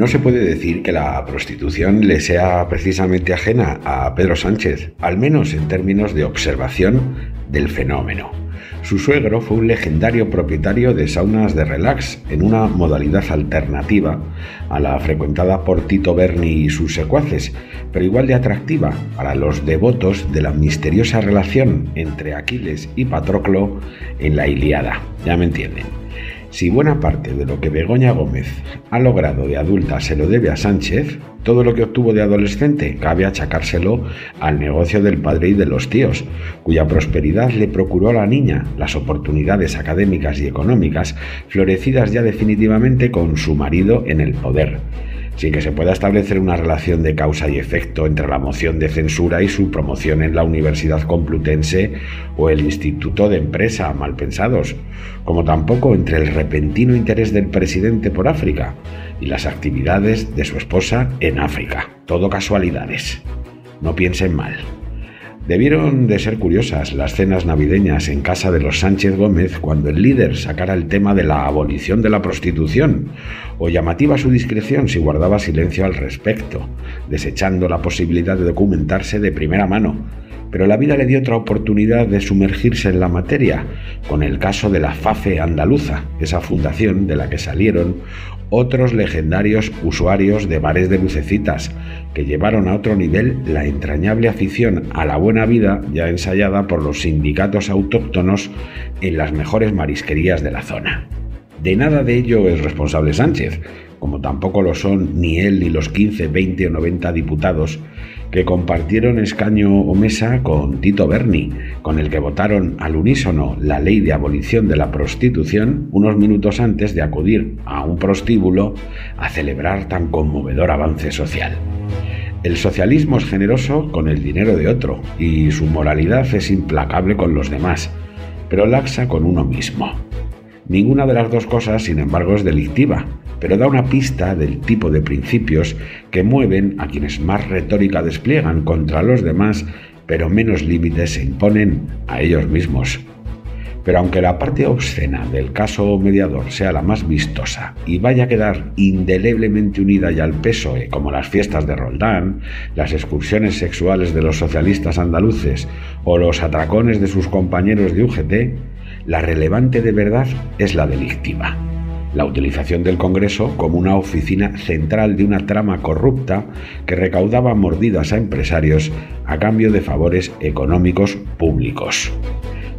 No se puede decir que la prostitución le sea precisamente ajena a Pedro Sánchez, al menos en términos de observación del fenómeno. Su suegro fue un legendario propietario de saunas de relax en una modalidad alternativa a la frecuentada por Tito Berni y sus secuaces, pero igual de atractiva para los devotos de la misteriosa relación entre Aquiles y Patroclo en la Iliada. Ya me entienden. Si buena parte de lo que Begoña Gómez ha logrado de adulta se lo debe a Sánchez, todo lo que obtuvo de adolescente cabe achacárselo al negocio del padre y de los tíos, cuya prosperidad le procuró a la niña las oportunidades académicas y económicas florecidas ya definitivamente con su marido en el poder sin que se pueda establecer una relación de causa y efecto entre la moción de censura y su promoción en la Universidad Complutense o el Instituto de Empresa, mal pensados, como tampoco entre el repentino interés del presidente por África y las actividades de su esposa en África. Todo casualidades. No piensen mal. Debieron de ser curiosas las cenas navideñas en casa de los Sánchez Gómez cuando el líder sacara el tema de la abolición de la prostitución, o llamativa su discreción si guardaba silencio al respecto, desechando la posibilidad de documentarse de primera mano. Pero la vida le dio otra oportunidad de sumergirse en la materia, con el caso de la FAFE andaluza, esa fundación de la que salieron otros legendarios usuarios de bares de lucecitas, que llevaron a otro nivel la entrañable afición a la buena vida ya ensayada por los sindicatos autóctonos en las mejores marisquerías de la zona. De nada de ello es responsable Sánchez, como tampoco lo son ni él ni los 15, 20 o 90 diputados que compartieron escaño o mesa con Tito Berni, con el que votaron al unísono la ley de abolición de la prostitución unos minutos antes de acudir a un prostíbulo a celebrar tan conmovedor avance social. El socialismo es generoso con el dinero de otro y su moralidad es implacable con los demás, pero laxa con uno mismo. Ninguna de las dos cosas, sin embargo, es delictiva, pero da una pista del tipo de principios que mueven a quienes más retórica despliegan contra los demás, pero menos límites se imponen a ellos mismos. Pero aunque la parte obscena del caso mediador sea la más vistosa y vaya a quedar indeleblemente unida ya al PSOE, como las fiestas de Roldán, las excursiones sexuales de los socialistas andaluces o los atracones de sus compañeros de UGT, la relevante de verdad es la delictiva la utilización del Congreso como una oficina central de una trama corrupta que recaudaba mordidas a empresarios a cambio de favores económicos públicos.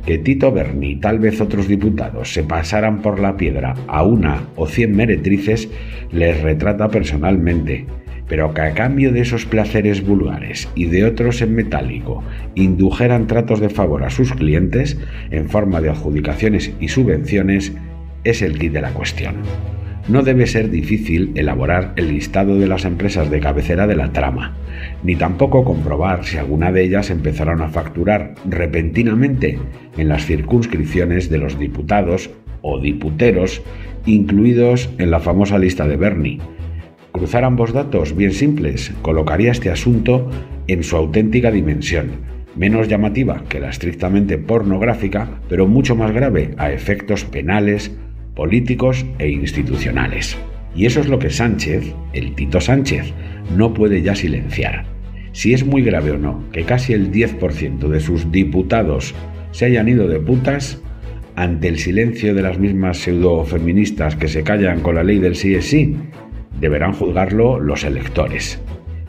Que Tito Berni y tal vez otros diputados se pasaran por la piedra a una o cien meretrices les retrata personalmente, pero que a cambio de esos placeres vulgares y de otros en metálico indujeran tratos de favor a sus clientes en forma de adjudicaciones y subvenciones, es el kit de la cuestión. No debe ser difícil elaborar el listado de las empresas de cabecera de la trama, ni tampoco comprobar si alguna de ellas empezaron a facturar repentinamente en las circunscripciones de los diputados o diputeros incluidos en la famosa lista de Bernie. Cruzar ambos datos bien simples colocaría este asunto en su auténtica dimensión, menos llamativa que la estrictamente pornográfica, pero mucho más grave a efectos penales, políticos e institucionales. Y eso es lo que Sánchez, el Tito Sánchez, no puede ya silenciar. Si es muy grave o no que casi el 10% de sus diputados se hayan ido de putas, ante el silencio de las mismas pseudo-feministas que se callan con la ley del sí es sí, deberán juzgarlo los electores.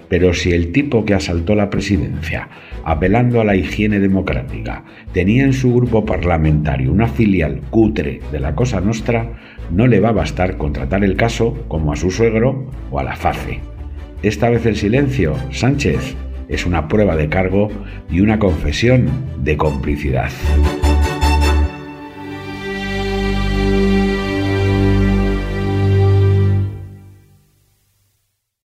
Pero si el tipo que asaltó la presidencia, apelando a la higiene democrática, tenía en su grupo parlamentario una filial cutre de la Cosa Nostra, no le va a bastar contratar el caso como a su suegro o a la FACE. Esta vez el silencio, Sánchez, es una prueba de cargo y una confesión de complicidad.